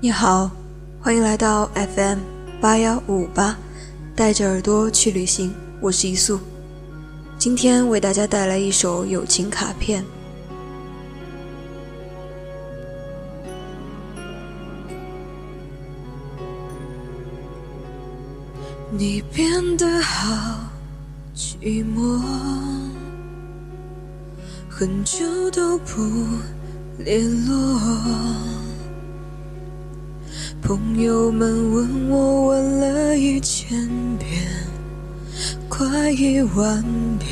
你好，欢迎来到 FM 八幺五八，带着耳朵去旅行。我是一素，今天为大家带来一首友情卡片。你变得好寂寞，很久都不联络。朋友们问我问了一千遍，快一万遍，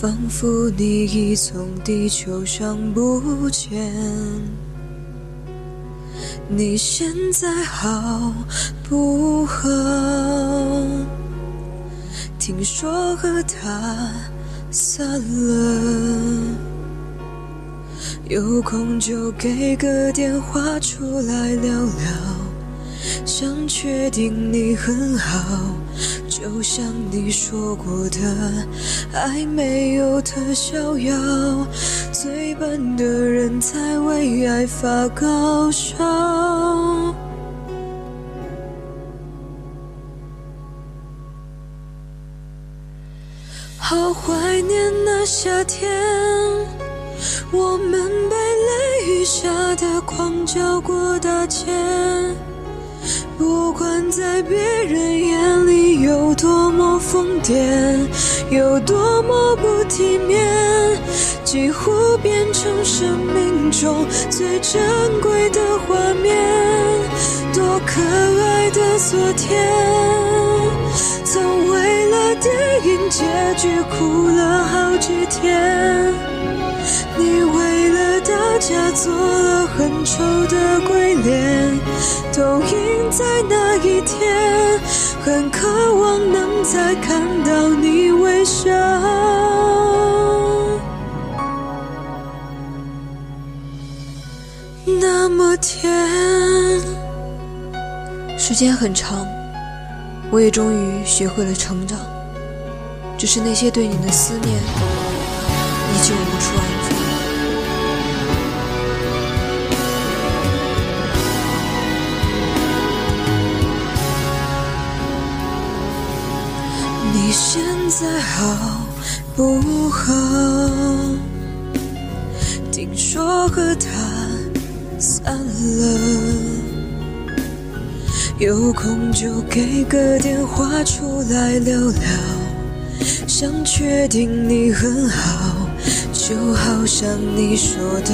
仿佛你已从地球上不见。你现在好不好？听说和他散了。有空就给个电话出来聊聊，想确定你很好，就像你说过的，爱没有特效药，最笨的人才为爱发高烧。好怀念那夏天。下的狂叫过大街，不管在别人眼里有多么疯癫，有多么不体面，几乎变成生命中最珍贵的画面。多可爱的昨天，曾为结局哭了好几天。你为了大家做了很丑的鬼脸，都印在那一天，很渴望能再看到你微笑。那么甜，时间很长，我也终于学会了成长，只是那些对你的思念，依旧无处安放。你现在好不好？听说和他散了，有空就给个电话出来聊聊，想确定你很好，就好像你说的，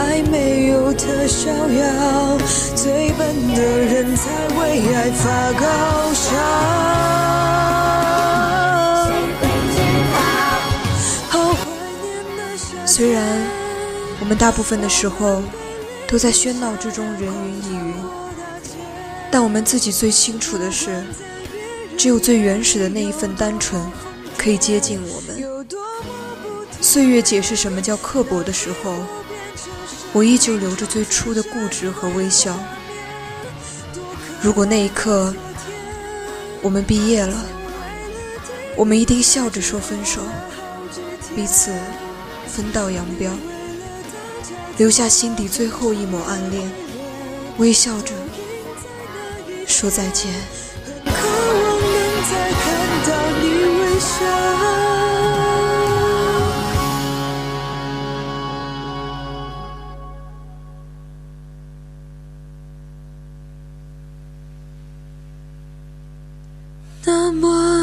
爱没有特效药，最笨的人才为爱发高烧。虽然我们大部分的时候都在喧闹之中人云亦云，但我们自己最清楚的是，只有最原始的那一份单纯可以接近我们。岁月解释什么叫刻薄的时候，我依旧留着最初的固执和微笑。如果那一刻我们毕业了，我们一定笑着说分手，彼此。分道扬镳，留下心底最后一抹暗恋，微笑着说再见。渴望能再那么。